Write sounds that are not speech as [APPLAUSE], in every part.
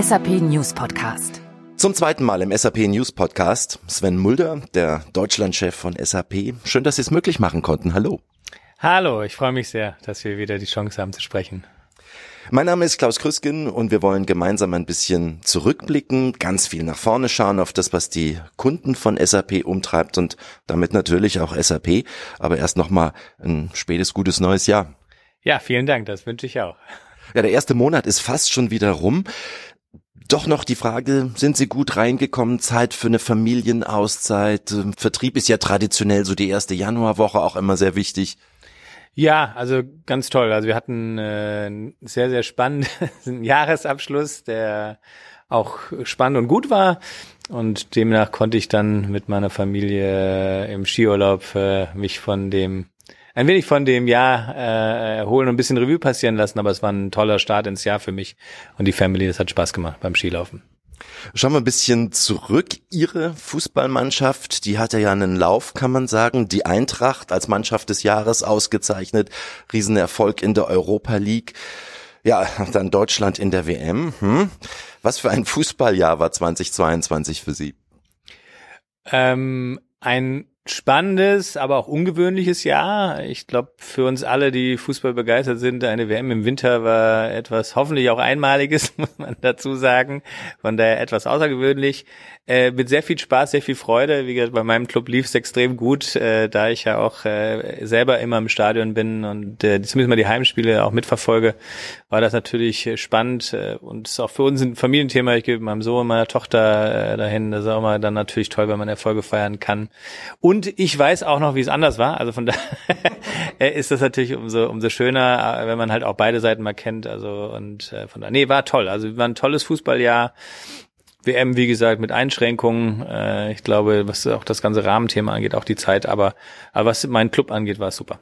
SAP News Podcast. Zum zweiten Mal im SAP News Podcast. Sven Mulder, der Deutschlandchef von SAP. Schön, dass Sie es möglich machen konnten. Hallo. Hallo, ich freue mich sehr, dass wir wieder die Chance haben zu sprechen. Mein Name ist Klaus Krüsken und wir wollen gemeinsam ein bisschen zurückblicken, ganz viel nach vorne schauen auf das, was die Kunden von SAP umtreibt und damit natürlich auch SAP. Aber erst nochmal ein spätes, gutes neues Jahr. Ja, vielen Dank, das wünsche ich auch. Ja, der erste Monat ist fast schon wieder rum. Doch noch die Frage, sind Sie gut reingekommen? Zeit für eine Familienauszeit? Vertrieb ist ja traditionell so die erste Januarwoche auch immer sehr wichtig. Ja, also ganz toll. Also wir hatten äh, einen sehr, sehr spannenden [LAUGHS] Jahresabschluss, der auch spannend und gut war. Und demnach konnte ich dann mit meiner Familie im Skiurlaub äh, mich von dem ein wenig von dem Jahr äh, erholen und ein bisschen Revue passieren lassen, aber es war ein toller Start ins Jahr für mich und die Family, das hat Spaß gemacht beim Skilaufen. Schauen wir ein bisschen zurück. Ihre Fußballmannschaft, die hatte ja einen Lauf, kann man sagen. Die Eintracht als Mannschaft des Jahres ausgezeichnet. Riesenerfolg in der Europa League. Ja, dann Deutschland in der WM. Hm. Was für ein Fußballjahr war 2022 für Sie? Ähm, ein spannendes, aber auch ungewöhnliches Jahr. Ich glaube, für uns alle, die Fußball begeistert sind, eine WM im Winter war etwas hoffentlich auch Einmaliges, [LAUGHS] muss man dazu sagen. Von daher etwas außergewöhnlich. Äh, mit sehr viel Spaß, sehr viel Freude. Wie gesagt, bei meinem Club lief es extrem gut, äh, da ich ja auch äh, selber immer im Stadion bin und äh, zumindest mal die Heimspiele auch mitverfolge, war das natürlich spannend äh, und ist auch für uns ein Familienthema. Ich gebe meinem Sohn, meiner Tochter äh, dahin. Das ist auch mal dann natürlich toll, wenn man Erfolge feiern kann. Und ich weiß auch noch, wie es anders war. Also von [LAUGHS] daher ist das natürlich umso umso schöner, äh, wenn man halt auch beide Seiten mal kennt. Also und äh, von daher, nee, war toll. Also war ein tolles Fußballjahr. WM, wie gesagt, mit Einschränkungen. Äh, ich glaube, was auch das ganze Rahmenthema angeht, auch die Zeit. Aber, aber was meinen Club angeht, war es super.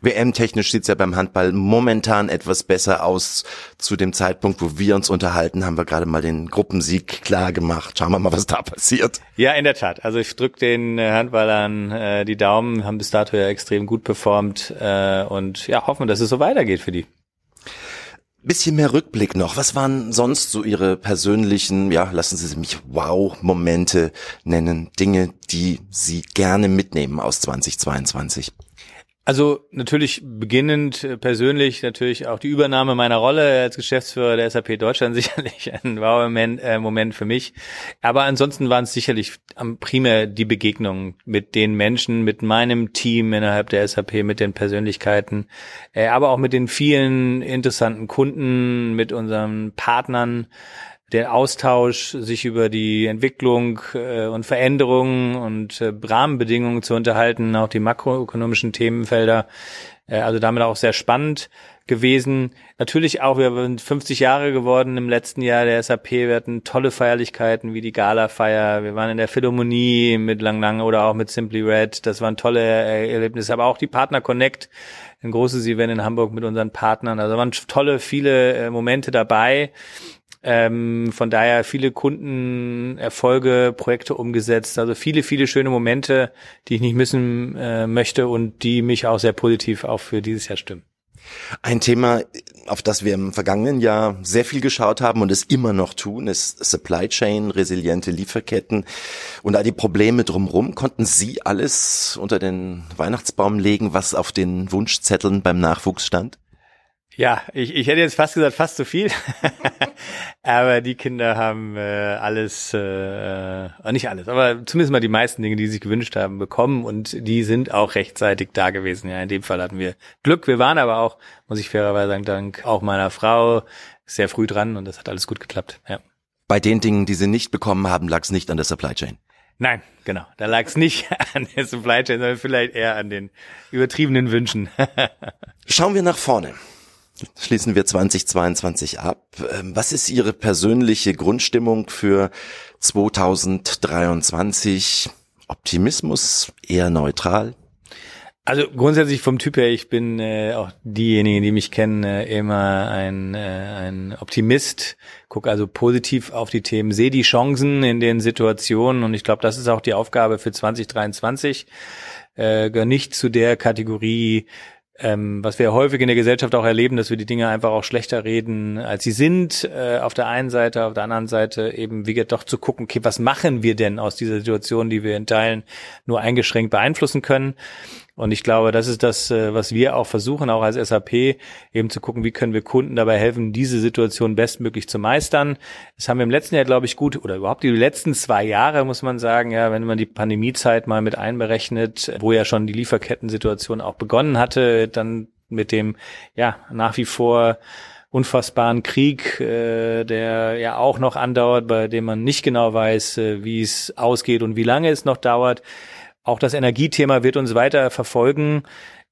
WM-technisch sieht's ja beim Handball momentan etwas besser aus. Zu dem Zeitpunkt, wo wir uns unterhalten, haben wir gerade mal den Gruppensieg klar gemacht. Schauen wir mal, was da passiert. Ja, in der Tat. Also ich drücke den äh, Handballern äh, die Daumen, haben bis dato ja extrem gut performt äh, und ja, hoffen, dass es so weitergeht für die. Bisschen mehr Rückblick noch. Was waren sonst so Ihre persönlichen, ja, lassen Sie mich Wow-Momente nennen, Dinge, die Sie gerne mitnehmen aus 2022? Also natürlich beginnend äh, persönlich natürlich auch die Übernahme meiner Rolle als Geschäftsführer der SAP Deutschland [LAUGHS] sicherlich ein Wow-Moment äh, Moment für mich. Aber ansonsten waren es sicherlich primär die Begegnungen mit den Menschen, mit meinem Team innerhalb der SAP, mit den Persönlichkeiten, äh, aber auch mit den vielen interessanten Kunden, mit unseren Partnern der Austausch, sich über die Entwicklung äh, und Veränderungen und äh, Rahmenbedingungen zu unterhalten, auch die makroökonomischen Themenfelder. Äh, also damit auch sehr spannend gewesen. Natürlich auch, wir sind 50 Jahre geworden im letzten Jahr der SAP. Wir hatten tolle Feierlichkeiten wie die Gala-Feier. Wir waren in der Philharmonie mit Lang Lang oder auch mit Simply Red. Das waren tolle Erlebnisse. Aber auch die Partner Connect, ein großes Event in Hamburg mit unseren Partnern. Also waren tolle, viele äh, Momente dabei. Ähm, von daher viele Kunden, Erfolge, Projekte umgesetzt, also viele, viele schöne Momente, die ich nicht missen äh, möchte und die mich auch sehr positiv auch für dieses Jahr stimmen. Ein Thema, auf das wir im vergangenen Jahr sehr viel geschaut haben und es immer noch tun, ist Supply Chain, resiliente Lieferketten und all die Probleme drumherum. Konnten Sie alles unter den Weihnachtsbaum legen, was auf den Wunschzetteln beim Nachwuchs stand? Ja, ich, ich hätte jetzt fast gesagt, fast zu viel. [LAUGHS] aber die Kinder haben äh, alles, äh, äh, nicht alles, aber zumindest mal die meisten Dinge, die sie sich gewünscht haben, bekommen und die sind auch rechtzeitig da gewesen. Ja, in dem Fall hatten wir Glück. Wir waren aber auch, muss ich fairerweise sagen, dank auch meiner Frau sehr früh dran und das hat alles gut geklappt. Ja. Bei den Dingen, die sie nicht bekommen haben, lag es nicht an der Supply Chain. Nein, genau. Da lag es nicht [LAUGHS] an der Supply Chain, sondern vielleicht eher an den übertriebenen Wünschen. [LAUGHS] Schauen wir nach vorne schließen wir 2022 ab. Ähm, was ist Ihre persönliche Grundstimmung für 2023? Optimismus, eher neutral? Also grundsätzlich vom Typ her, ich bin äh, auch diejenigen, die mich kennen, äh, immer ein, äh, ein Optimist, gucke also positiv auf die Themen, sehe die Chancen in den Situationen und ich glaube, das ist auch die Aufgabe für 2023. Äh, gehört nicht zu der Kategorie ähm, was wir häufig in der Gesellschaft auch erleben, dass wir die Dinge einfach auch schlechter reden, als sie sind. Äh, auf der einen Seite, auf der anderen Seite eben, wie gesagt, doch zu gucken, okay, was machen wir denn aus dieser Situation, die wir in Teilen nur eingeschränkt beeinflussen können. Und ich glaube, das ist das, äh, was wir auch versuchen, auch als SAP, eben zu gucken, wie können wir Kunden dabei helfen, diese Situation bestmöglich zu meistern. Das haben wir im letzten Jahr, glaube ich, gut, oder überhaupt die letzten zwei Jahre, muss man sagen, ja, wenn man die Pandemiezeit mal mit einberechnet, wo ja schon die Lieferkettensituation auch begonnen hatte, dann mit dem, ja, nach wie vor unfassbaren Krieg, äh, der ja auch noch andauert, bei dem man nicht genau weiß, äh, wie es ausgeht und wie lange es noch dauert. Auch das Energiethema wird uns weiter verfolgen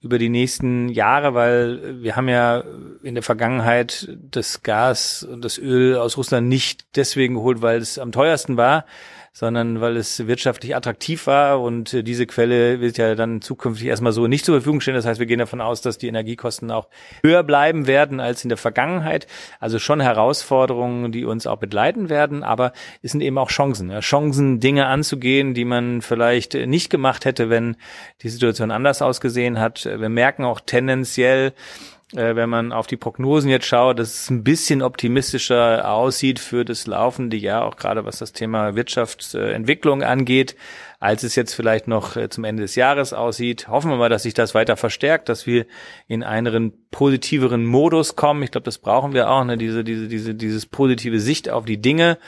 über die nächsten Jahre, weil wir haben ja in der Vergangenheit das Gas und das Öl aus Russland nicht deswegen geholt, weil es am teuersten war, sondern weil es wirtschaftlich attraktiv war und äh, diese Quelle wird ja dann zukünftig erstmal so nicht zur Verfügung stehen. Das heißt, wir gehen davon aus, dass die Energiekosten auch höher bleiben werden als in der Vergangenheit. Also schon Herausforderungen, die uns auch begleiten werden, aber es sind eben auch Chancen. Ja. Chancen, Dinge anzugehen, die man vielleicht nicht gemacht hätte, wenn die Situation anders ausgesehen hat. Wir merken auch tendenziell, äh, wenn man auf die Prognosen jetzt schaut, dass es ein bisschen optimistischer aussieht für das laufende Jahr, auch gerade was das Thema Wirtschaftsentwicklung angeht als es jetzt vielleicht noch äh, zum Ende des Jahres aussieht. Hoffen wir mal, dass sich das weiter verstärkt, dass wir in einen positiveren Modus kommen. Ich glaube, das brauchen wir auch, ne? diese, diese, diese, dieses positive Sicht auf die Dinge,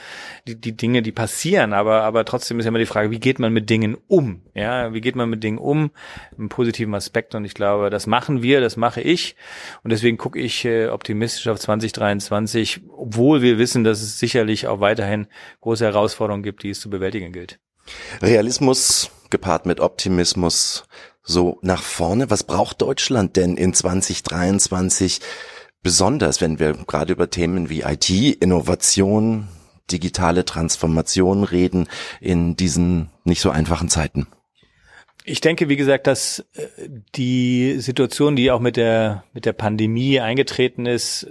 die, die Dinge, die passieren. Aber, aber trotzdem ist ja immer die Frage, wie geht man mit Dingen um? Ja, wie geht man mit Dingen um? Im positiven Aspekt. Und ich glaube, das machen wir, das mache ich. Und deswegen gucke ich äh, optimistisch auf 2023, obwohl wir wissen, dass es sicherlich auch weiterhin große Herausforderungen gibt, die es zu bewältigen gilt. Realismus gepaart mit Optimismus so nach vorne. Was braucht Deutschland denn in 2023 besonders, wenn wir gerade über Themen wie IT, Innovation, digitale Transformation reden in diesen nicht so einfachen Zeiten? Ich denke, wie gesagt, dass äh, die Situation, die auch mit der, mit der Pandemie eingetreten ist,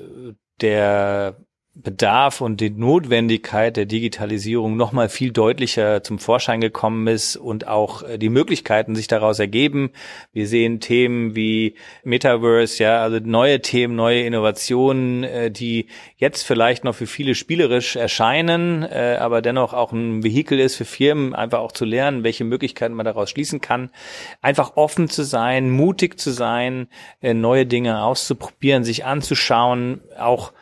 der Bedarf und die Notwendigkeit der Digitalisierung noch mal viel deutlicher zum Vorschein gekommen ist und auch äh, die Möglichkeiten sich daraus ergeben. Wir sehen Themen wie Metaverse, ja, also neue Themen, neue Innovationen, äh, die jetzt vielleicht noch für viele spielerisch erscheinen, äh, aber dennoch auch ein Vehikel ist für Firmen, einfach auch zu lernen, welche Möglichkeiten man daraus schließen kann. Einfach offen zu sein, mutig zu sein, neue Dinge auszuprobieren, sich anzuschauen, auch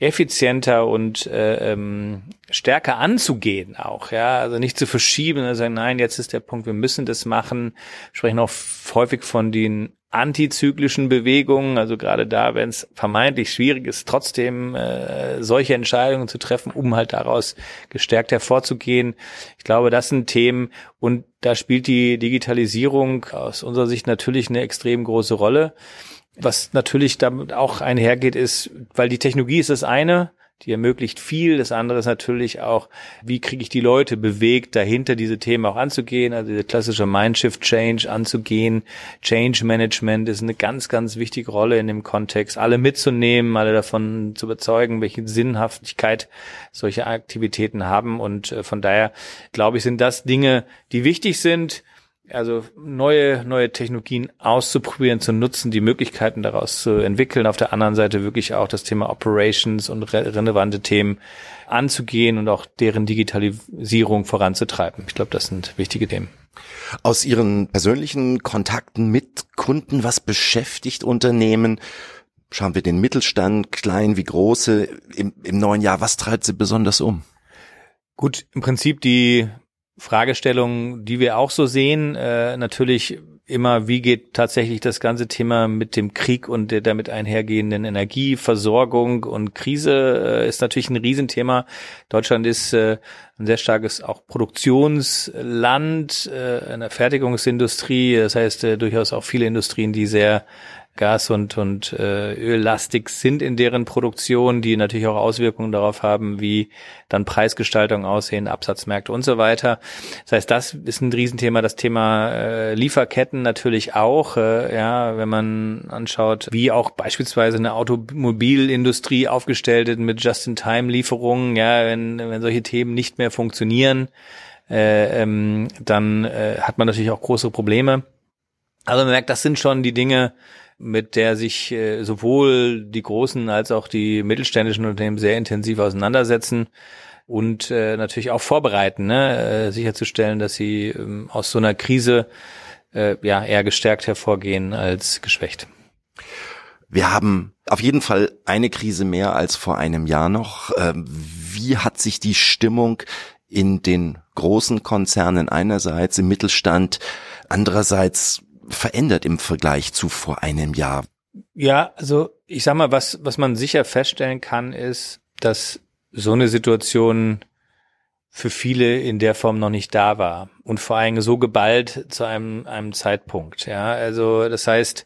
effizienter und äh, ähm, stärker anzugehen auch, ja, also nicht zu verschieben und sagen, nein, jetzt ist der Punkt, wir müssen das machen. Wir sprechen auch häufig von den antizyklischen Bewegungen, also gerade da, wenn es vermeintlich schwierig ist, trotzdem äh, solche Entscheidungen zu treffen, um halt daraus gestärkt hervorzugehen. Ich glaube, das sind Themen und da spielt die Digitalisierung aus unserer Sicht natürlich eine extrem große Rolle. Was natürlich damit auch einhergeht, ist, weil die Technologie ist das eine, die ermöglicht viel. Das andere ist natürlich auch, wie kriege ich die Leute bewegt, dahinter diese Themen auch anzugehen, also diese klassische Mindshift Change anzugehen. Change Management ist eine ganz, ganz wichtige Rolle in dem Kontext, alle mitzunehmen, alle davon zu überzeugen, welche Sinnhaftigkeit solche Aktivitäten haben. Und äh, von daher, glaube ich, sind das Dinge, die wichtig sind also neue, neue Technologien auszuprobieren, zu nutzen, die Möglichkeiten daraus zu entwickeln. Auf der anderen Seite wirklich auch das Thema Operations und re relevante Themen anzugehen und auch deren Digitalisierung voranzutreiben. Ich glaube, das sind wichtige Themen. Aus Ihren persönlichen Kontakten mit Kunden, was beschäftigt Unternehmen? Schauen wir den Mittelstand, klein wie große, im, im neuen Jahr, was treibt sie besonders um? Gut, im Prinzip die Fragestellung, die wir auch so sehen, äh, natürlich immer, wie geht tatsächlich das ganze Thema mit dem Krieg und der damit einhergehenden Energieversorgung und Krise äh, ist natürlich ein Riesenthema. Deutschland ist äh, ein sehr starkes auch Produktionsland, äh, eine Fertigungsindustrie, das heißt äh, durchaus auch viele Industrien, die sehr Gas- und, und äh, Öllastig sind in deren Produktion, die natürlich auch Auswirkungen darauf haben, wie dann Preisgestaltung aussehen, Absatzmärkte und so weiter. Das heißt, das ist ein Riesenthema. Das Thema äh, Lieferketten natürlich auch. Äh, ja, wenn man anschaut, wie auch beispielsweise eine Automobilindustrie aufgestellt ist mit Just-in-Time-Lieferungen. Ja, wenn, wenn solche Themen nicht mehr funktionieren, äh, ähm, dann äh, hat man natürlich auch große Probleme. Also man merkt, das sind schon die Dinge, mit der sich äh, sowohl die großen als auch die mittelständischen Unternehmen sehr intensiv auseinandersetzen und äh, natürlich auch vorbereiten, ne? äh, sicherzustellen, dass sie ähm, aus so einer Krise äh, ja eher gestärkt hervorgehen als geschwächt. Wir haben auf jeden Fall eine Krise mehr als vor einem Jahr noch. Ähm, wie hat sich die Stimmung in den großen Konzernen einerseits, im Mittelstand, andererseits verändert im Vergleich zu vor einem Jahr? Ja, also ich sag mal, was, was man sicher feststellen kann, ist, dass so eine Situation für viele in der Form noch nicht da war und vor allem so geballt zu einem, einem Zeitpunkt. Ja, also das heißt,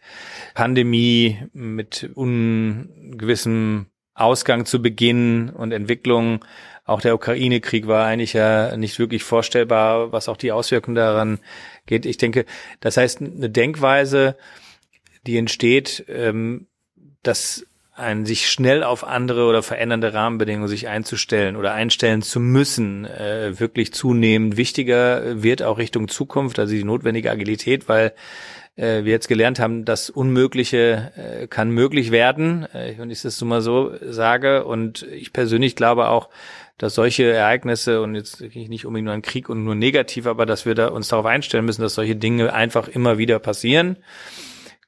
Pandemie mit ungewissem Ausgang zu Beginn und Entwicklung, auch der Ukraine-Krieg war eigentlich ja nicht wirklich vorstellbar, was auch die Auswirkungen daran geht. Ich denke, das heißt, eine Denkweise, die entsteht, ähm, dass ein sich schnell auf andere oder verändernde Rahmenbedingungen sich einzustellen oder einstellen zu müssen, äh, wirklich zunehmend wichtiger wird auch Richtung Zukunft, also die notwendige Agilität, weil äh, wir jetzt gelernt haben, das Unmögliche äh, kann möglich werden, äh, wenn ich das so mal so sage. Und ich persönlich glaube auch, dass solche Ereignisse und jetzt nicht unbedingt nur ein Krieg und nur negativ, aber dass wir da uns darauf einstellen müssen, dass solche Dinge einfach immer wieder passieren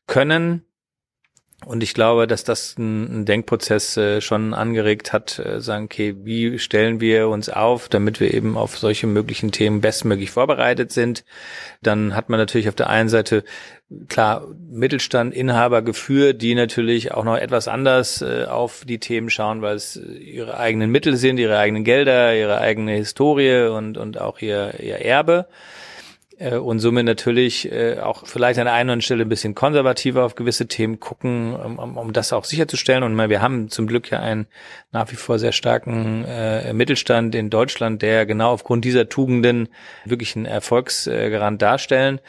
können und ich glaube, dass das ein, ein Denkprozess äh, schon angeregt hat, äh, sagen, okay, wie stellen wir uns auf, damit wir eben auf solche möglichen Themen bestmöglich vorbereitet sind. Dann hat man natürlich auf der einen Seite klar Mittelstand, Inhaber geführt, die natürlich auch noch etwas anders äh, auf die Themen schauen, weil es ihre eigenen Mittel sind, ihre eigenen Gelder, ihre eigene Historie und, und auch ihr, ihr Erbe. Äh, und somit natürlich äh, auch vielleicht an der einen oder Stelle ein bisschen konservativer auf gewisse Themen gucken, um, um das auch sicherzustellen. Und wir haben zum Glück ja einen nach wie vor sehr starken äh, Mittelstand in Deutschland, der genau aufgrund dieser Tugenden wirklich einen Erfolgsgarant darstellen.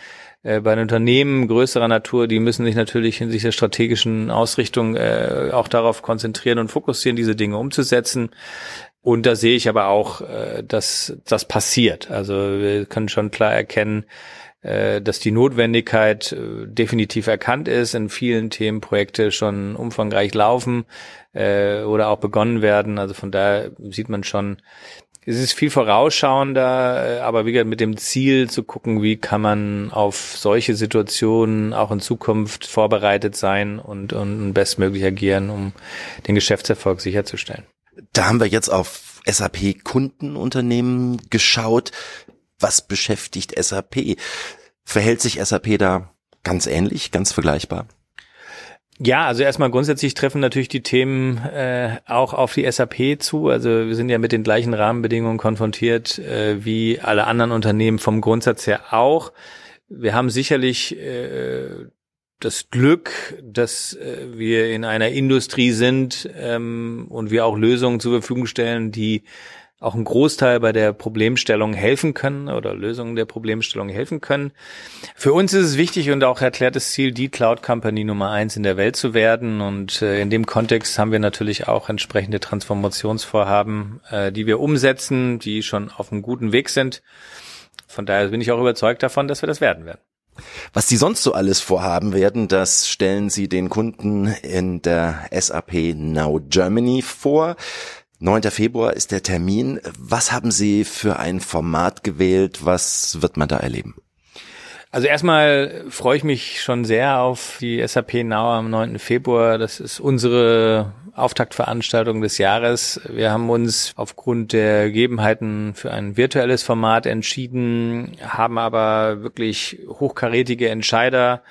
Äh, bei den Unternehmen größerer Natur, die müssen sich natürlich hinsichtlich der strategischen Ausrichtung äh, auch darauf konzentrieren und fokussieren, diese Dinge umzusetzen. Und da sehe ich aber auch, äh, dass das passiert. Also wir können schon klar erkennen, äh, dass die Notwendigkeit äh, definitiv erkannt ist, in vielen Themen Projekte schon umfangreich laufen oder auch begonnen werden. Also von daher sieht man schon, es ist viel vorausschauender, aber wie gesagt, mit dem Ziel zu gucken, wie kann man auf solche Situationen auch in Zukunft vorbereitet sein und, und bestmöglich agieren, um den Geschäftserfolg sicherzustellen. Da haben wir jetzt auf SAP Kundenunternehmen geschaut. Was beschäftigt SAP? Verhält sich SAP da ganz ähnlich, ganz vergleichbar? Ja, also erstmal grundsätzlich treffen natürlich die Themen äh, auch auf die SAP zu. Also wir sind ja mit den gleichen Rahmenbedingungen konfrontiert äh, wie alle anderen Unternehmen vom Grundsatz her auch. Wir haben sicherlich äh, das Glück, dass äh, wir in einer Industrie sind ähm, und wir auch Lösungen zur Verfügung stellen, die auch einen Großteil bei der Problemstellung helfen können oder Lösungen der Problemstellung helfen können. Für uns ist es wichtig und auch erklärtes Ziel, die Cloud Company Nummer eins in der Welt zu werden. Und äh, in dem Kontext haben wir natürlich auch entsprechende Transformationsvorhaben, äh, die wir umsetzen, die schon auf einem guten Weg sind. Von daher bin ich auch überzeugt davon, dass wir das werden werden. Was Sie sonst so alles vorhaben werden, das stellen Sie den Kunden in der SAP Now Germany vor. 9. Februar ist der Termin. Was haben Sie für ein Format gewählt? Was wird man da erleben? Also erstmal freue ich mich schon sehr auf die SAP Now am 9. Februar. Das ist unsere Auftaktveranstaltung des Jahres. Wir haben uns aufgrund der Gegebenheiten für ein virtuelles Format entschieden, haben aber wirklich hochkarätige Entscheider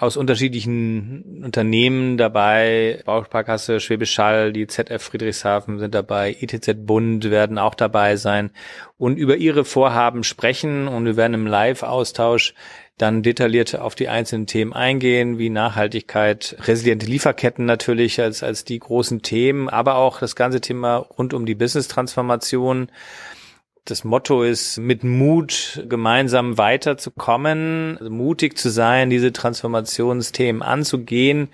aus unterschiedlichen Unternehmen dabei. Bausparkasse, Schwäbisch Hall, die ZF Friedrichshafen sind dabei, ITZ Bund werden auch dabei sein und über ihre Vorhaben sprechen und wir werden im Live-Austausch dann detailliert auf die einzelnen Themen eingehen, wie Nachhaltigkeit, resiliente Lieferketten natürlich als, als die großen Themen, aber auch das ganze Thema rund um die Business-Transformation. Das Motto ist, mit Mut gemeinsam weiterzukommen, also mutig zu sein, diese Transformationsthemen anzugehen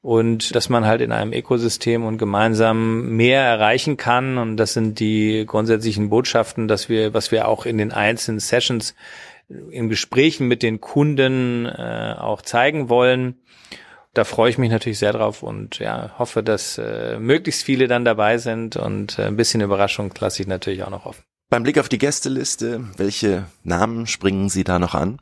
und dass man halt in einem Ökosystem und gemeinsam mehr erreichen kann. Und das sind die grundsätzlichen Botschaften, dass wir, was wir auch in den einzelnen Sessions in Gesprächen mit den Kunden äh, auch zeigen wollen. da freue ich mich natürlich sehr drauf und ja, hoffe, dass äh, möglichst viele dann dabei sind und äh, ein bisschen Überraschung lasse ich natürlich auch noch offen. Beim Blick auf die Gästeliste, welche Namen springen Sie da noch an?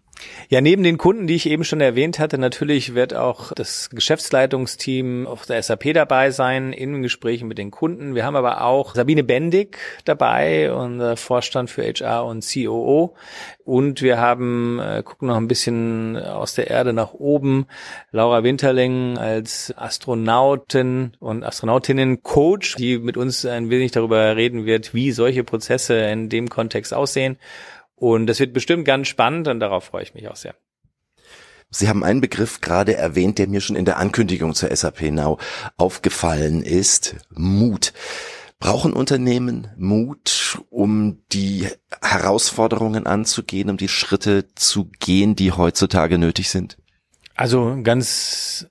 Ja, neben den Kunden, die ich eben schon erwähnt hatte, natürlich wird auch das Geschäftsleitungsteam auf der SAP dabei sein, in Gesprächen mit den Kunden. Wir haben aber auch Sabine Bendig dabei, unser Vorstand für HR und COO. Und wir haben, äh, gucken noch ein bisschen aus der Erde nach oben, Laura Winterling als Astronautin und Astronautinnen-Coach, die mit uns ein wenig darüber reden wird, wie solche Prozesse in dem Kontext aussehen. Und das wird bestimmt ganz spannend und darauf freue ich mich auch sehr. Sie haben einen Begriff gerade erwähnt, der mir schon in der Ankündigung zur SAP Now aufgefallen ist. Mut. Brauchen Unternehmen Mut, um die Herausforderungen anzugehen, um die Schritte zu gehen, die heutzutage nötig sind? Also ganz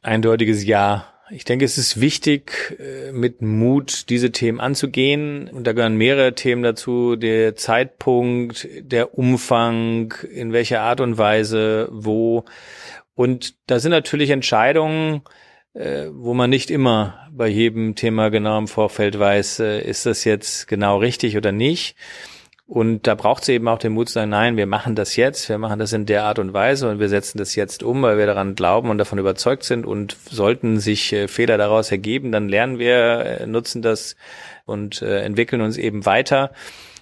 eindeutiges Ja. Ich denke, es ist wichtig, äh, mit Mut diese Themen anzugehen. Und da gehören mehrere Themen dazu. Der Zeitpunkt, der Umfang, in welcher Art und Weise, wo. Und da sind natürlich Entscheidungen, äh, wo man nicht immer bei jedem Thema genau im Vorfeld weiß, äh, ist das jetzt genau richtig oder nicht. Und da braucht es eben auch den Mut zu sagen, nein, wir machen das jetzt, wir machen das in der Art und Weise und wir setzen das jetzt um, weil wir daran glauben und davon überzeugt sind und sollten sich äh, Fehler daraus ergeben, dann lernen wir, äh, nutzen das und äh, entwickeln uns eben weiter.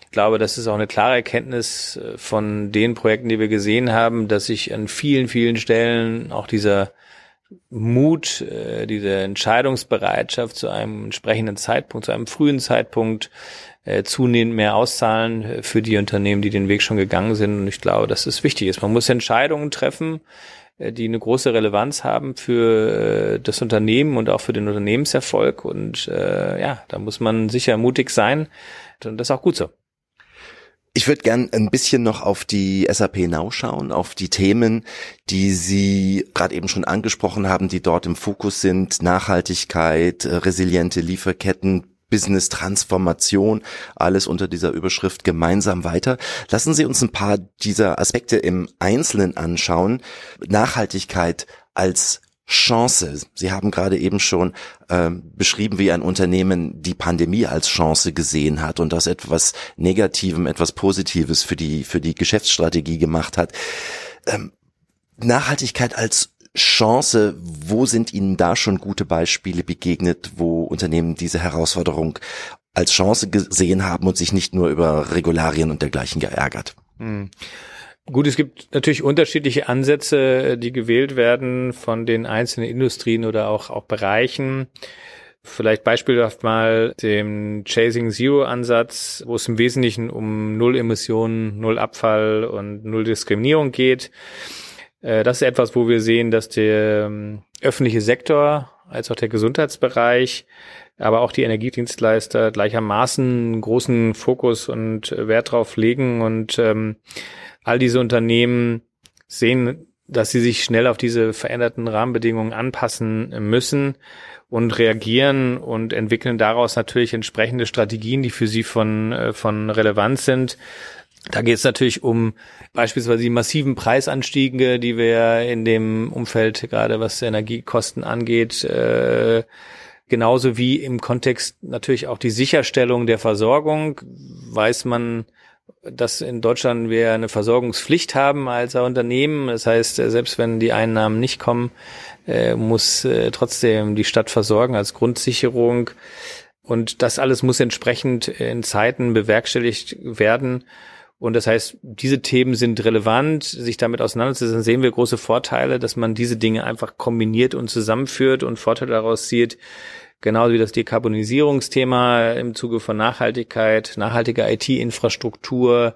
Ich glaube, das ist auch eine klare Erkenntnis von den Projekten, die wir gesehen haben, dass sich an vielen, vielen Stellen auch dieser Mut, diese Entscheidungsbereitschaft zu einem entsprechenden Zeitpunkt, zu einem frühen Zeitpunkt äh, zunehmend mehr auszahlen äh, für die Unternehmen, die den Weg schon gegangen sind. Und ich glaube, dass es wichtig ist. Man muss Entscheidungen treffen, äh, die eine große Relevanz haben für das Unternehmen und auch für den Unternehmenserfolg. Und äh, ja, da muss man sicher mutig sein. Und das ist auch gut so. Ich würde gern ein bisschen noch auf die SAP Now schauen, auf die Themen, die Sie gerade eben schon angesprochen haben, die dort im Fokus sind. Nachhaltigkeit, resiliente Lieferketten, Business-Transformation, alles unter dieser Überschrift gemeinsam weiter. Lassen Sie uns ein paar dieser Aspekte im Einzelnen anschauen. Nachhaltigkeit als Chance. Sie haben gerade eben schon ähm, beschrieben, wie ein Unternehmen die Pandemie als Chance gesehen hat und das etwas Negativem, etwas Positives für die für die Geschäftsstrategie gemacht hat. Ähm, Nachhaltigkeit als Chance, wo sind Ihnen da schon gute Beispiele begegnet, wo Unternehmen diese Herausforderung als Chance gesehen haben und sich nicht nur über Regularien und dergleichen geärgert? Hm. Gut, es gibt natürlich unterschiedliche Ansätze, die gewählt werden von den einzelnen Industrien oder auch, auch Bereichen. Vielleicht beispielhaft mal dem Chasing Zero Ansatz, wo es im Wesentlichen um Null Emissionen, Null Abfall und Null Diskriminierung geht. Äh, das ist etwas, wo wir sehen, dass der ähm, öffentliche Sektor als auch der Gesundheitsbereich, aber auch die Energiedienstleister gleichermaßen großen Fokus und Wert drauf legen und ähm, all diese Unternehmen sehen, dass sie sich schnell auf diese veränderten Rahmenbedingungen anpassen müssen und reagieren und entwickeln daraus natürlich entsprechende Strategien, die für sie von, äh, von Relevanz sind. Da geht es natürlich um beispielsweise die massiven Preisanstiege, die wir in dem Umfeld, gerade was Energiekosten angeht, äh, genauso wie im Kontext natürlich auch die Sicherstellung der Versorgung, weiß man, dass in Deutschland wir eine Versorgungspflicht haben als Unternehmen. Das heißt, selbst wenn die Einnahmen nicht kommen, äh, muss äh, trotzdem die Stadt versorgen als Grundsicherung. Und das alles muss entsprechend in Zeiten bewerkstelligt werden, und das heißt, diese Themen sind relevant, sich damit auseinanderzusetzen, sehen wir große Vorteile, dass man diese Dinge einfach kombiniert und zusammenführt und Vorteile daraus zieht. Genauso wie das Dekarbonisierungsthema im Zuge von Nachhaltigkeit, nachhaltiger IT-Infrastruktur,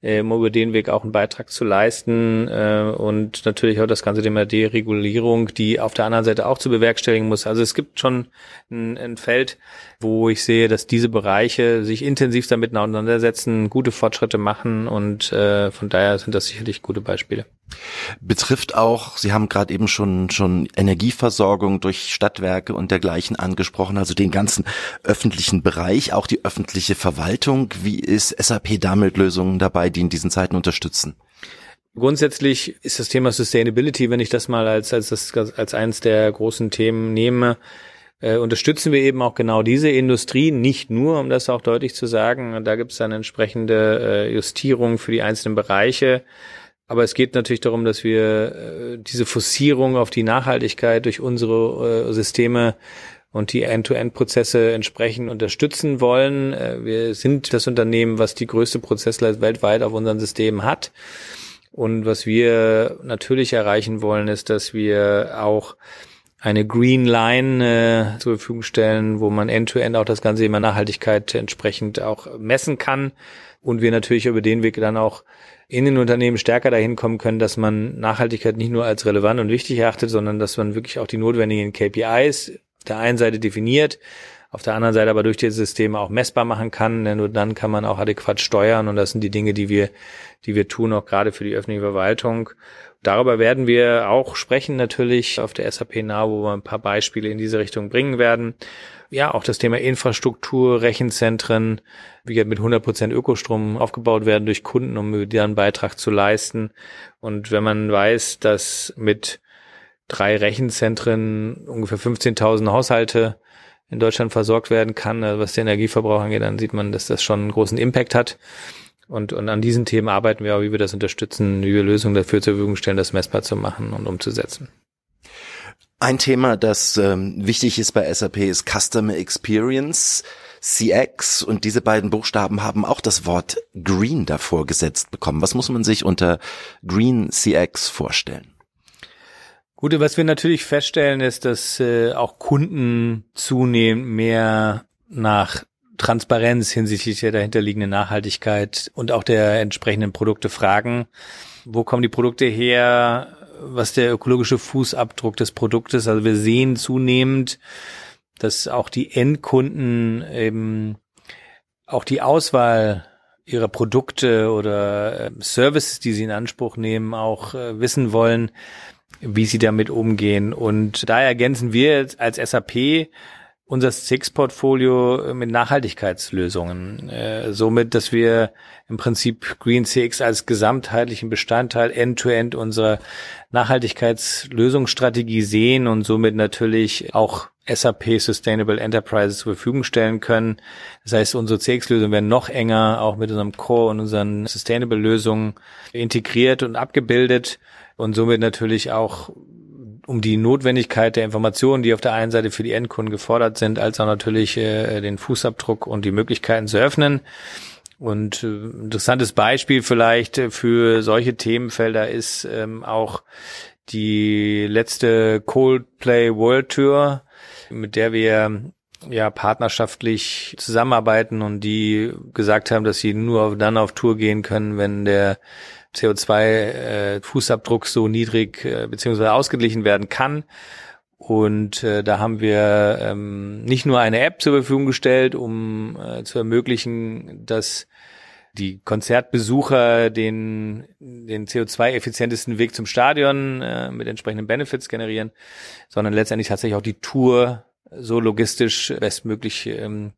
äh, um über den Weg auch einen Beitrag zu leisten äh, und natürlich auch das ganze Thema Deregulierung, die auf der anderen Seite auch zu bewerkstelligen muss. Also es gibt schon ein, ein Feld, wo ich sehe, dass diese Bereiche sich intensiv damit auseinandersetzen, gute Fortschritte machen und äh, von daher sind das sicherlich gute Beispiele. Betrifft auch, Sie haben gerade eben schon schon Energieversorgung durch Stadtwerke und dergleichen angesprochen, also den ganzen öffentlichen Bereich, auch die öffentliche Verwaltung. Wie ist SAP da mit Lösungen dabei, die in diesen Zeiten unterstützen? Grundsätzlich ist das Thema Sustainability, wenn ich das mal als, als, das, als eines der großen Themen nehme, äh, unterstützen wir eben auch genau diese Industrie, nicht nur, um das auch deutlich zu sagen, da gibt es dann entsprechende äh, Justierungen für die einzelnen Bereiche. Aber es geht natürlich darum, dass wir äh, diese Fossierung auf die Nachhaltigkeit durch unsere äh, Systeme und die End-to-End-Prozesse entsprechend unterstützen wollen. Äh, wir sind das Unternehmen, was die größte Prozessleistung weltweit auf unseren Systemen hat. Und was wir natürlich erreichen wollen, ist, dass wir auch eine Green Line äh, zur Verfügung stellen, wo man end-to-end -End auch das ganze Thema Nachhaltigkeit entsprechend auch messen kann. Und wir natürlich über den Weg dann auch in den Unternehmen stärker dahin kommen können, dass man Nachhaltigkeit nicht nur als relevant und wichtig erachtet, sondern dass man wirklich auch die notwendigen KPIs der einen Seite definiert, auf der anderen Seite aber durch die Systeme auch messbar machen kann, denn nur dann kann man auch adäquat steuern und das sind die Dinge, die wir, die wir tun, auch gerade für die öffentliche Verwaltung. Darüber werden wir auch sprechen natürlich auf der SAP Now, wo wir ein paar Beispiele in diese Richtung bringen werden. Ja, auch das Thema Infrastruktur, Rechenzentren, wie mit 100% Ökostrom aufgebaut werden durch Kunden, um deren Beitrag zu leisten. Und wenn man weiß, dass mit drei Rechenzentren ungefähr 15.000 Haushalte in Deutschland versorgt werden kann, also was den Energieverbrauch angeht, dann sieht man, dass das schon einen großen Impact hat. Und, und an diesen Themen arbeiten wir auch, wie wir das unterstützen, wie wir Lösungen dafür zur Verfügung stellen, das messbar zu machen und umzusetzen. Ein Thema, das ähm, wichtig ist bei SAP, ist Customer Experience. CX und diese beiden Buchstaben haben auch das Wort Green davor gesetzt bekommen. Was muss man sich unter Green CX vorstellen? Gute, was wir natürlich feststellen, ist, dass äh, auch Kunden zunehmend mehr nach Transparenz hinsichtlich der dahinterliegenden Nachhaltigkeit und auch der entsprechenden Produkte fragen. Wo kommen die Produkte her? Was der ökologische Fußabdruck des Produktes? Also wir sehen zunehmend, dass auch die Endkunden eben auch die Auswahl ihrer Produkte oder äh, Services, die sie in Anspruch nehmen, auch äh, wissen wollen, wie sie damit umgehen. Und da ergänzen wir als SAP unser CX-Portfolio mit Nachhaltigkeitslösungen. Äh, somit, dass wir im Prinzip Green CX als gesamtheitlichen Bestandteil end-to-end -end unserer Nachhaltigkeitslösungsstrategie sehen und somit natürlich auch SAP Sustainable Enterprises zur Verfügung stellen können. Das heißt, unsere CX-Lösungen werden noch enger auch mit unserem Core und unseren Sustainable-Lösungen integriert und abgebildet und somit natürlich auch um die Notwendigkeit der Informationen, die auf der einen Seite für die Endkunden gefordert sind, als auch natürlich äh, den Fußabdruck und die Möglichkeiten zu öffnen. Und äh, interessantes Beispiel vielleicht für solche Themenfelder ist ähm, auch die letzte Coldplay World Tour, mit der wir ja partnerschaftlich zusammenarbeiten und die gesagt haben, dass sie nur dann auf Tour gehen können, wenn der CO2-Fußabdruck äh, so niedrig äh, beziehungsweise ausgeglichen werden kann. Und äh, da haben wir ähm, nicht nur eine App zur Verfügung gestellt, um äh, zu ermöglichen, dass die Konzertbesucher den, den CO2-effizientesten Weg zum Stadion äh, mit entsprechenden Benefits generieren, sondern letztendlich tatsächlich auch die Tour so logistisch bestmöglich ähm,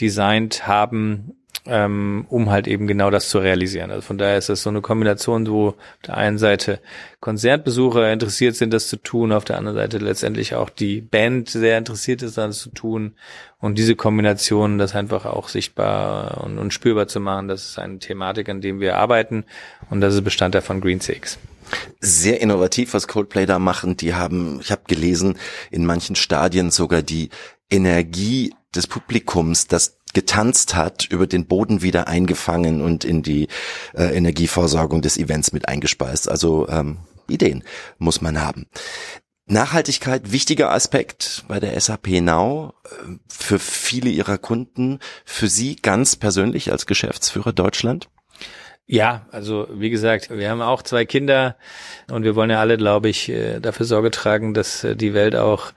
designt haben, ähm, um halt eben genau das zu realisieren. Also von daher ist das so eine Kombination, wo auf der einen Seite Konzertbesucher interessiert sind, das zu tun, auf der anderen Seite letztendlich auch die Band sehr interessiert ist, das zu tun. Und diese Kombination, das einfach auch sichtbar und, und spürbar zu machen, das ist eine Thematik, an dem wir arbeiten und das ist Bestandteil von Green Six sehr innovativ, was Coldplay da machen. Die haben, ich habe gelesen, in manchen Stadien sogar die Energie des Publikums, das getanzt hat, über den Boden wieder eingefangen und in die äh, Energieversorgung des Events mit eingespeist. Also ähm, Ideen muss man haben. Nachhaltigkeit, wichtiger Aspekt bei der SAP Now äh, für viele ihrer Kunden, für Sie ganz persönlich als Geschäftsführer Deutschland? Ja, also wie gesagt, wir haben auch zwei Kinder und wir wollen ja alle, glaube ich, äh, dafür Sorge tragen, dass äh, die Welt auch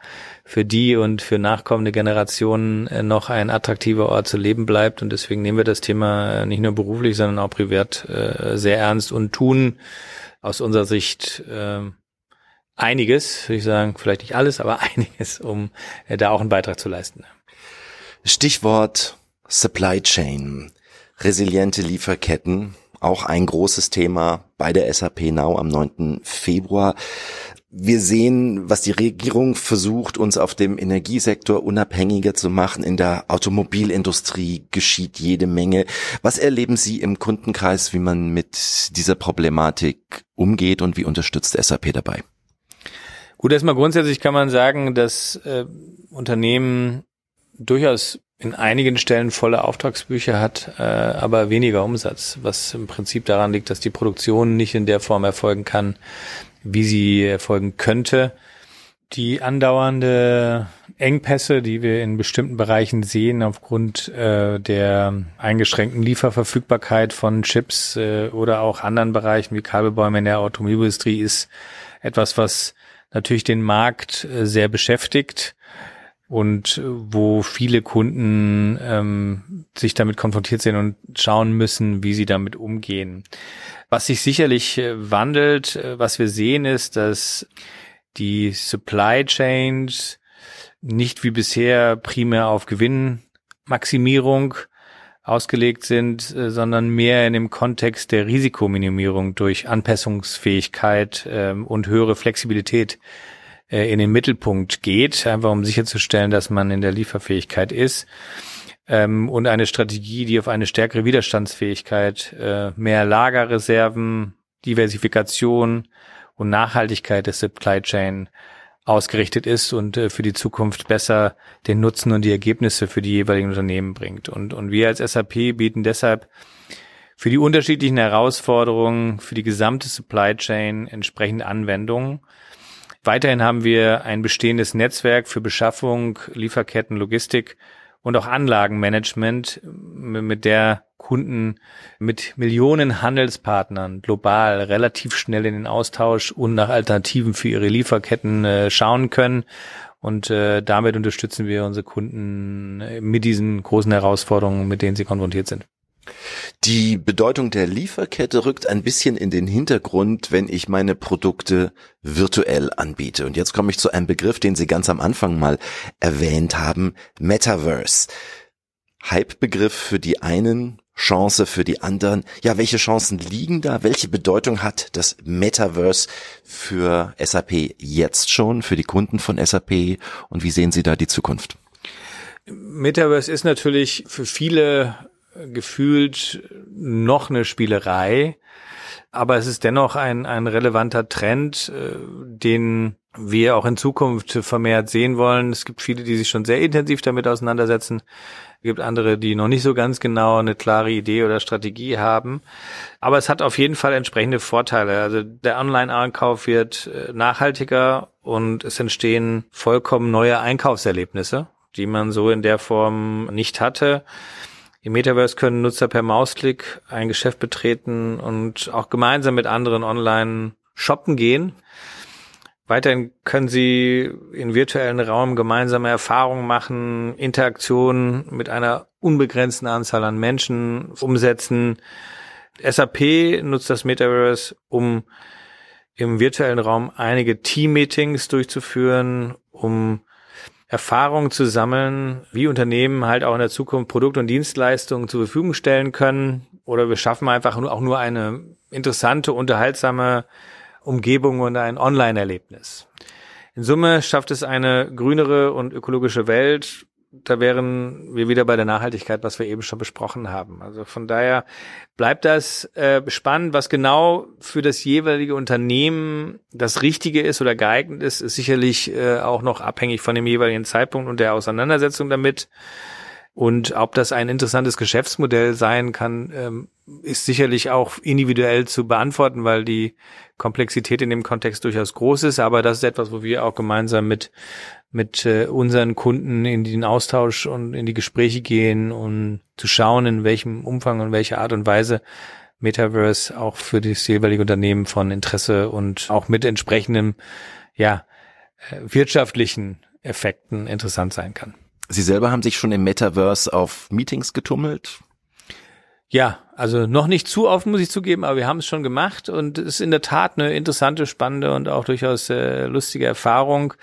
für die und für nachkommende Generationen äh, noch ein attraktiver Ort zu leben bleibt. Und deswegen nehmen wir das Thema äh, nicht nur beruflich, sondern auch privat äh, sehr ernst und tun aus unserer Sicht einiges, würde ich sagen, vielleicht nicht alles, aber [LAUGHS] einiges, um da auch einen Beitrag zu leisten. Stichwort Supply Chain, resiliente Lieferketten auch ein großes Thema bei der SAP Now am 9. Februar. Wir sehen, was die Regierung versucht, uns auf dem Energiesektor unabhängiger zu machen. In der Automobilindustrie geschieht jede Menge. Was erleben Sie im Kundenkreis, wie man mit dieser Problematik umgeht und wie unterstützt SAP dabei? Gut, erstmal grundsätzlich kann man sagen, dass äh, Unternehmen durchaus in einigen Stellen volle Auftragsbücher hat, äh, aber weniger Umsatz, was im Prinzip daran liegt, dass die Produktion nicht in der Form erfolgen kann, wie sie erfolgen könnte. Die andauernde Engpässe, die wir in bestimmten Bereichen sehen, aufgrund äh, der eingeschränkten Lieferverfügbarkeit von Chips äh, oder auch anderen Bereichen wie Kabelbäume in der Automobilindustrie, ist etwas, was natürlich den Markt äh, sehr beschäftigt und äh, wo viele Kunden ähm, sich damit konfrontiert sehen und schauen müssen, wie sie damit umgehen. Was sich sicherlich äh, wandelt, äh, was wir sehen, ist, dass die Supply Chains nicht wie bisher primär auf Gewinnmaximierung ausgelegt sind, sondern mehr in dem Kontext der Risikominimierung durch Anpassungsfähigkeit ähm, und höhere Flexibilität äh, in den Mittelpunkt geht, einfach um sicherzustellen, dass man in der Lieferfähigkeit ist. Ähm, und eine Strategie, die auf eine stärkere Widerstandsfähigkeit, äh, mehr Lagerreserven, Diversifikation und Nachhaltigkeit des Supply Chain ausgerichtet ist und äh, für die Zukunft besser den Nutzen und die Ergebnisse für die jeweiligen Unternehmen bringt. Und, und wir als SAP bieten deshalb für die unterschiedlichen Herausforderungen für die gesamte Supply Chain entsprechende Anwendungen Weiterhin haben wir ein bestehendes Netzwerk für Beschaffung, Lieferketten, Logistik und auch Anlagenmanagement, mit der Kunden mit Millionen Handelspartnern global relativ schnell in den Austausch und nach Alternativen für ihre Lieferketten äh, schauen können. Und äh, damit unterstützen wir unsere Kunden mit diesen großen Herausforderungen, mit denen sie konfrontiert sind. Die Bedeutung der Lieferkette rückt ein bisschen in den Hintergrund, wenn ich meine Produkte virtuell anbiete. Und jetzt komme ich zu einem Begriff, den Sie ganz am Anfang mal erwähnt haben, Metaverse. Hype-Begriff für die einen, Chance für die anderen. Ja, welche Chancen liegen da? Welche Bedeutung hat das Metaverse für SAP jetzt schon, für die Kunden von SAP? Und wie sehen Sie da die Zukunft? Metaverse ist natürlich für viele gefühlt noch eine Spielerei, aber es ist dennoch ein, ein relevanter Trend, äh, den wir auch in Zukunft vermehrt sehen wollen. Es gibt viele, die sich schon sehr intensiv damit auseinandersetzen. Es gibt andere, die noch nicht so ganz genau eine klare Idee oder Strategie haben. Aber es hat auf jeden Fall entsprechende Vorteile. Also der Online-Einkauf wird äh, nachhaltiger und es entstehen vollkommen neue Einkaufserlebnisse, die man so in der Form nicht hatte. Im Metaverse können Nutzer per Mausklick ein Geschäft betreten und auch gemeinsam mit anderen online shoppen gehen. Weiterhin können sie in virtuellen Raum gemeinsame Erfahrungen machen, Interaktionen mit einer unbegrenzten Anzahl an Menschen umsetzen. SAP nutzt das Metaverse, um im virtuellen Raum einige Team-Meetings durchzuführen, um Erfahrung zu sammeln, wie Unternehmen halt auch in der Zukunft Produkte und Dienstleistungen zur Verfügung stellen können. Oder wir schaffen einfach auch nur eine interessante, unterhaltsame Umgebung und ein Online-Erlebnis. In Summe schafft es eine grünere und ökologische Welt, da wären wir wieder bei der Nachhaltigkeit, was wir eben schon besprochen haben. Also von daher bleibt das äh, spannend. Was genau für das jeweilige Unternehmen das Richtige ist oder geeignet ist, ist sicherlich äh, auch noch abhängig von dem jeweiligen Zeitpunkt und der Auseinandersetzung damit. Und ob das ein interessantes Geschäftsmodell sein kann, ähm, ist sicherlich auch individuell zu beantworten, weil die Komplexität in dem Kontext durchaus groß ist. Aber das ist etwas, wo wir auch gemeinsam mit mit äh, unseren Kunden in den Austausch und in die Gespräche gehen und zu schauen, in welchem Umfang und welcher Art und Weise Metaverse auch für das jeweilige Unternehmen von Interesse und auch mit entsprechendem, ja, äh, wirtschaftlichen Effekten interessant sein kann. Sie selber haben sich schon im Metaverse auf Meetings getummelt? Ja, also noch nicht zu oft, muss ich zugeben, aber wir haben es schon gemacht und es ist in der Tat eine interessante, spannende und auch durchaus äh, lustige Erfahrung.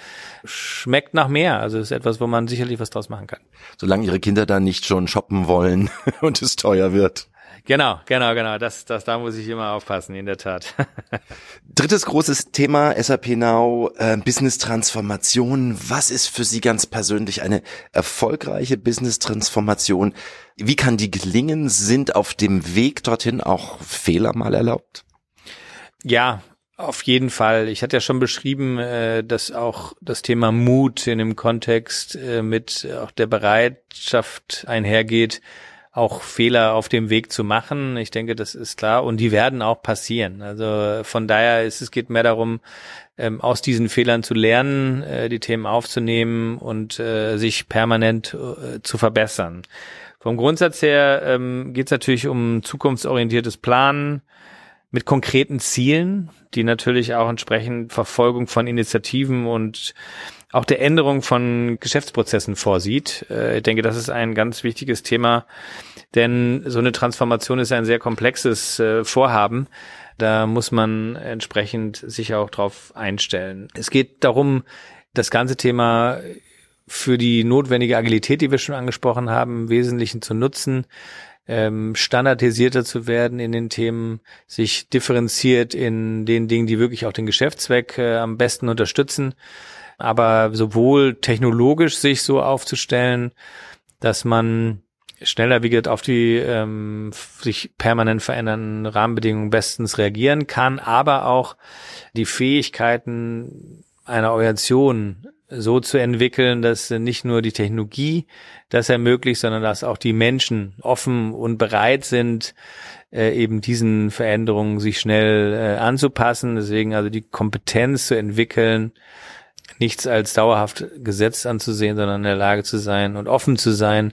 Schmeckt nach mehr, also ist etwas, wo man sicherlich was draus machen kann. Solange Ihre Kinder da nicht schon shoppen wollen [LAUGHS] und es teuer wird. Genau, genau, genau. Das, das, da muss ich immer aufpassen, in der Tat. [LAUGHS] Drittes großes Thema SAP Now, äh, Business Transformation. Was ist für Sie ganz persönlich eine erfolgreiche Business Transformation? Wie kann die gelingen? Sind auf dem Weg dorthin auch Fehler mal erlaubt? Ja, auf jeden Fall. Ich hatte ja schon beschrieben, äh, dass auch das Thema Mut in dem Kontext äh, mit auch der Bereitschaft einhergeht, auch Fehler auf dem Weg zu machen. Ich denke, das ist klar und die werden auch passieren. Also von daher ist es geht mehr darum, ähm, aus diesen Fehlern zu lernen, äh, die Themen aufzunehmen und äh, sich permanent äh, zu verbessern. Vom Grundsatz her ähm, geht es natürlich um zukunftsorientiertes Planen mit konkreten Zielen, die natürlich auch entsprechend Verfolgung von Initiativen und auch der Änderung von Geschäftsprozessen vorsieht. Äh, ich denke, das ist ein ganz wichtiges Thema, denn so eine Transformation ist ein sehr komplexes äh, Vorhaben. Da muss man entsprechend sich auch drauf einstellen. Es geht darum, das ganze Thema für die notwendige Agilität, die wir schon angesprochen haben, im Wesentlichen zu nutzen, ähm, standardisierter zu werden in den Themen, sich differenziert in den Dingen, die wirklich auch den Geschäftszweck äh, am besten unterstützen aber sowohl technologisch sich so aufzustellen, dass man schneller wie gesagt auf die ähm, sich permanent verändernden Rahmenbedingungen bestens reagieren kann, aber auch die Fähigkeiten einer Organisation so zu entwickeln, dass nicht nur die Technologie das ermöglicht, sondern dass auch die Menschen offen und bereit sind, äh, eben diesen Veränderungen sich schnell äh, anzupassen. Deswegen also die Kompetenz zu entwickeln, nichts als dauerhaft gesetzt anzusehen, sondern in der Lage zu sein und offen zu sein,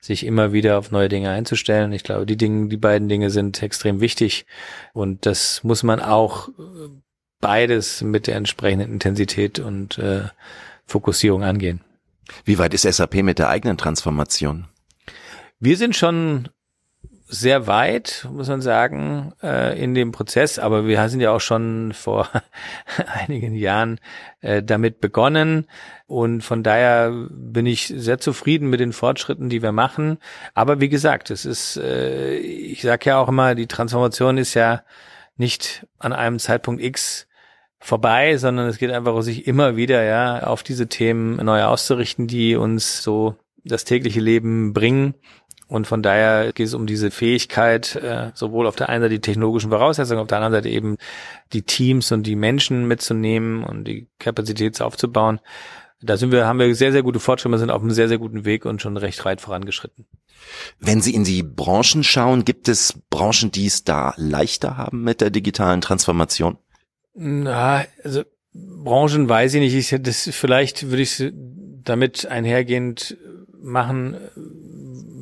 sich immer wieder auf neue Dinge einzustellen. Ich glaube, die Dinge, die beiden Dinge sind extrem wichtig und das muss man auch äh, beides mit der entsprechenden Intensität und äh, Fokussierung angehen. Wie weit ist SAP mit der eigenen Transformation? Wir sind schon sehr weit, muss man sagen, äh, in dem Prozess. Aber wir sind ja auch schon vor [LAUGHS] einigen Jahren äh, damit begonnen. Und von daher bin ich sehr zufrieden mit den Fortschritten, die wir machen. Aber wie gesagt, es ist, äh, ich sage ja auch immer, die Transformation ist ja nicht an einem Zeitpunkt X vorbei, sondern es geht einfach sich immer wieder ja auf diese Themen neu auszurichten, die uns so das tägliche Leben bringen und von daher geht es um diese Fähigkeit, äh, sowohl auf der einen Seite die technologischen Voraussetzungen, auf der anderen Seite eben die Teams und die Menschen mitzunehmen und die Kapazität aufzubauen. Da sind wir, haben wir sehr, sehr gute Fortschritte, sind auf einem sehr, sehr guten Weg und schon recht weit vorangeschritten. Wenn Sie in die Branchen schauen, gibt es Branchen, die es da leichter haben mit der digitalen Transformation? Na, also Branchen weiß ich nicht. Ich, das, vielleicht würde ich damit einhergehend machen,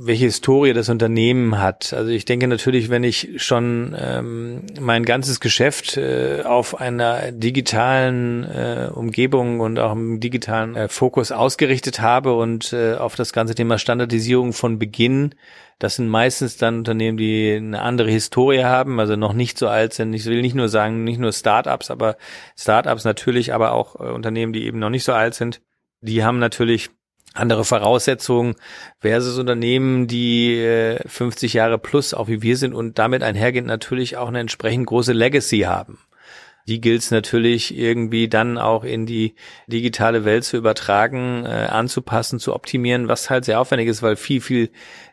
welche Historie das Unternehmen hat. Also ich denke natürlich, wenn ich schon ähm, mein ganzes Geschäft äh, auf einer digitalen äh, Umgebung und auch im digitalen äh, Fokus ausgerichtet habe und äh, auf das ganze Thema Standardisierung von Beginn, das sind meistens dann Unternehmen, die eine andere Historie haben, also noch nicht so alt sind. Ich will nicht nur sagen, nicht nur Startups, aber Startups natürlich, aber auch äh, Unternehmen, die eben noch nicht so alt sind. Die haben natürlich andere Voraussetzungen versus Unternehmen, die äh, 50 Jahre plus, auch wie wir sind, und damit einhergehend natürlich auch eine entsprechend große Legacy haben. Die gilt es natürlich irgendwie dann auch in die digitale Welt zu übertragen, äh, anzupassen, zu optimieren, was halt sehr aufwendig ist, weil viel, viel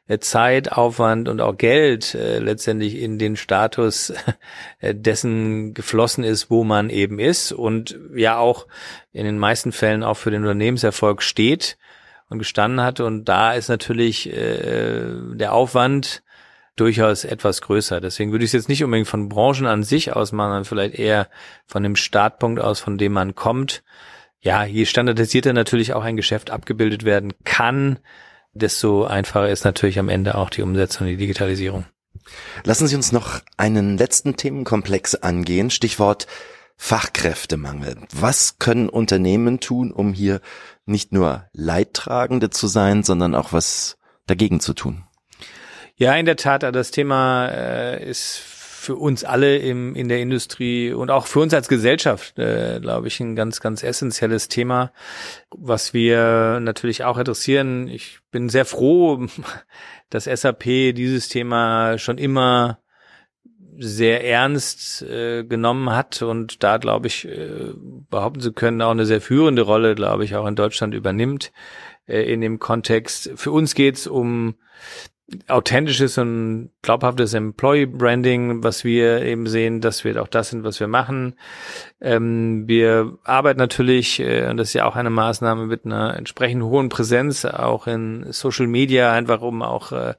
äh, Zeit, Aufwand und auch Geld äh, letztendlich in den Status [LAUGHS] äh, dessen geflossen ist, wo man eben ist und ja auch in den meisten Fällen auch für den Unternehmenserfolg steht und gestanden hatte. Und da ist natürlich äh, der Aufwand durchaus etwas größer. Deswegen würde ich es jetzt nicht unbedingt von Branchen an sich aus machen, sondern vielleicht eher von dem Startpunkt aus, von dem man kommt. Ja, je standardisierter natürlich auch ein Geschäft abgebildet werden kann, desto einfacher ist natürlich am Ende auch die Umsetzung, die Digitalisierung. Lassen Sie uns noch einen letzten Themenkomplex angehen. Stichwort Fachkräftemangel. Was können Unternehmen tun, um hier nicht nur Leidtragende zu sein, sondern auch was dagegen zu tun? Ja, in der Tat, das Thema äh, ist für uns alle im, in der Industrie und auch für uns als Gesellschaft, äh, glaube ich, ein ganz, ganz essentielles Thema, was wir natürlich auch interessieren. Ich bin sehr froh, [LAUGHS] dass SAP dieses Thema schon immer sehr ernst äh, genommen hat und da, glaube ich, äh, behaupten zu können, auch eine sehr führende Rolle, glaube ich, auch in Deutschland übernimmt äh, in dem Kontext. Für uns geht's um authentisches und glaubhaftes Employee Branding, was wir eben sehen, das wird auch das sind, was wir machen. Ähm, wir arbeiten natürlich, äh, und das ist ja auch eine Maßnahme mit einer entsprechend hohen Präsenz, auch in Social Media, einfach um auch äh,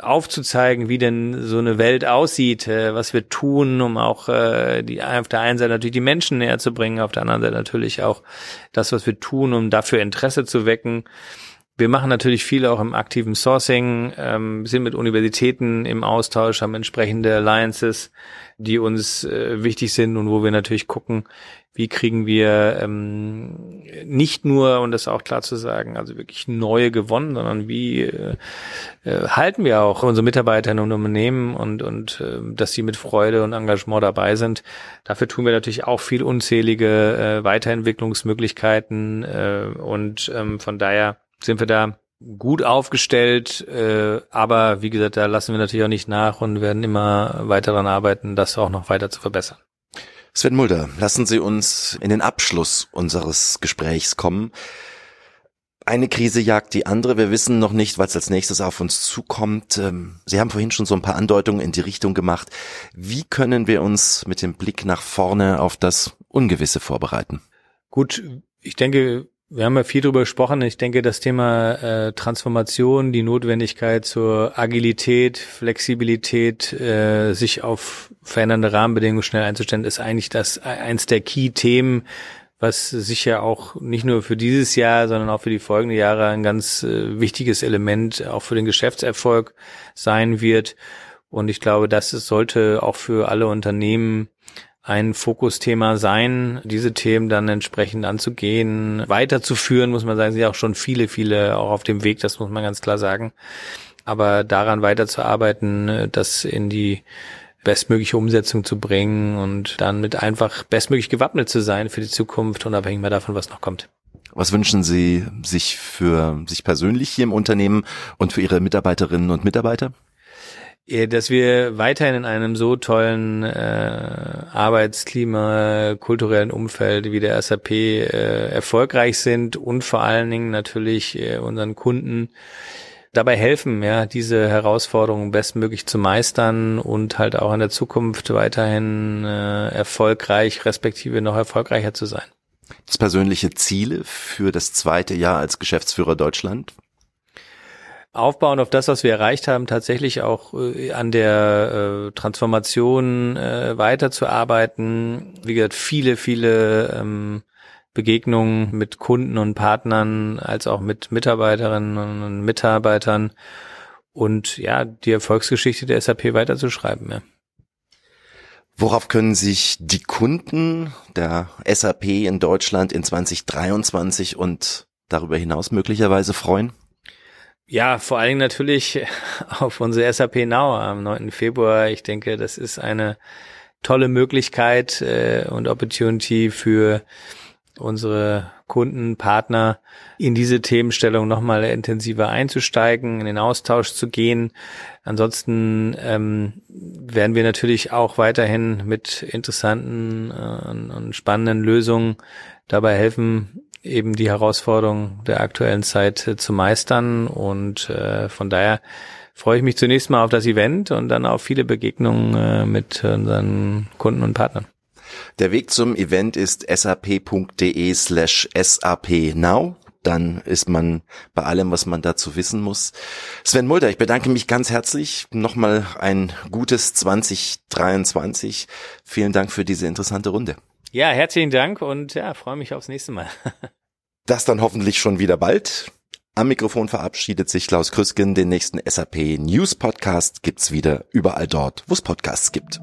aufzuzeigen, wie denn so eine Welt aussieht, äh, was wir tun, um auch äh, die auf der einen Seite natürlich die Menschen näher zu bringen, auf der anderen Seite natürlich auch das, was wir tun, um dafür Interesse zu wecken. Wir machen natürlich viel auch im aktiven Sourcing, ähm, sind mit Universitäten im Austausch, haben entsprechende Alliances, die uns äh, wichtig sind und wo wir natürlich gucken, wie kriegen wir ähm, nicht nur, und das auch klar zu sagen, also wirklich neue gewonnen, sondern wie äh, äh, halten wir auch unsere Mitarbeiterinnen und Unternehmen und, und äh, dass sie mit Freude und Engagement dabei sind. Dafür tun wir natürlich auch viel unzählige äh, Weiterentwicklungsmöglichkeiten äh, und ähm, von daher sind wir da gut aufgestellt, äh, aber wie gesagt, da lassen wir natürlich auch nicht nach und werden immer weiter daran arbeiten, das auch noch weiter zu verbessern. Sven Mulder, lassen Sie uns in den Abschluss unseres Gesprächs kommen. Eine Krise jagt die andere. Wir wissen noch nicht, was als nächstes auf uns zukommt. Ähm, Sie haben vorhin schon so ein paar Andeutungen in die Richtung gemacht. Wie können wir uns mit dem Blick nach vorne auf das Ungewisse vorbereiten? Gut, ich denke, wir haben ja viel darüber gesprochen. Ich denke, das Thema äh, Transformation, die Notwendigkeit zur Agilität, Flexibilität, äh, sich auf verändernde Rahmenbedingungen schnell einzustellen, ist eigentlich das eins der Key-Themen, was sicher auch nicht nur für dieses Jahr, sondern auch für die folgenden Jahre ein ganz äh, wichtiges Element auch für den Geschäftserfolg sein wird. Und ich glaube, das sollte auch für alle Unternehmen ein Fokusthema sein, diese Themen dann entsprechend anzugehen, weiterzuführen, muss man sagen, sind ja auch schon viele, viele auch auf dem Weg, das muss man ganz klar sagen. Aber daran weiterzuarbeiten, das in die bestmögliche Umsetzung zu bringen und dann mit einfach bestmöglich gewappnet zu sein für die Zukunft, unabhängig mehr davon, was noch kommt. Was wünschen Sie sich für sich persönlich hier im Unternehmen und für Ihre Mitarbeiterinnen und Mitarbeiter? Dass wir weiterhin in einem so tollen äh, Arbeitsklima, kulturellen Umfeld wie der SAP äh, erfolgreich sind und vor allen Dingen natürlich äh, unseren Kunden dabei helfen, ja, diese Herausforderungen bestmöglich zu meistern und halt auch in der Zukunft weiterhin äh, erfolgreich, respektive noch erfolgreicher zu sein. Das persönliche Ziele für das zweite Jahr als Geschäftsführer Deutschland? Aufbauen auf das, was wir erreicht haben, tatsächlich auch äh, an der äh, Transformation äh, weiterzuarbeiten. Wie gesagt, viele, viele ähm, Begegnungen mit Kunden und Partnern, als auch mit Mitarbeiterinnen und Mitarbeitern und ja, die Erfolgsgeschichte der SAP weiterzuschreiben. Ja. Worauf können sich die Kunden der SAP in Deutschland in 2023 und darüber hinaus möglicherweise freuen? Ja, vor allen Dingen natürlich [LAUGHS] auf unsere SAP Now am 9. Februar. Ich denke, das ist eine tolle Möglichkeit äh, und Opportunity für unsere Kunden, Partner in diese Themenstellung nochmal intensiver einzusteigen, in den Austausch zu gehen. Ansonsten ähm, werden wir natürlich auch weiterhin mit interessanten äh, und spannenden Lösungen dabei helfen, eben die Herausforderung der aktuellen Zeit äh, zu meistern. Und äh, von daher freue ich mich zunächst mal auf das Event und dann auf viele Begegnungen äh, mit unseren Kunden und Partnern. Der Weg zum Event ist sap.de slash sapnow. Dann ist man bei allem, was man dazu wissen muss. Sven Mulder, ich bedanke mich ganz herzlich. Nochmal ein gutes 2023. Vielen Dank für diese interessante Runde. Ja, herzlichen Dank und ja, freue mich aufs nächste Mal. [LAUGHS] das dann hoffentlich schon wieder bald. Am Mikrofon verabschiedet sich Klaus Krüsken. Den nächsten SAP News Podcast gibt's wieder überall dort, wo es Podcasts gibt.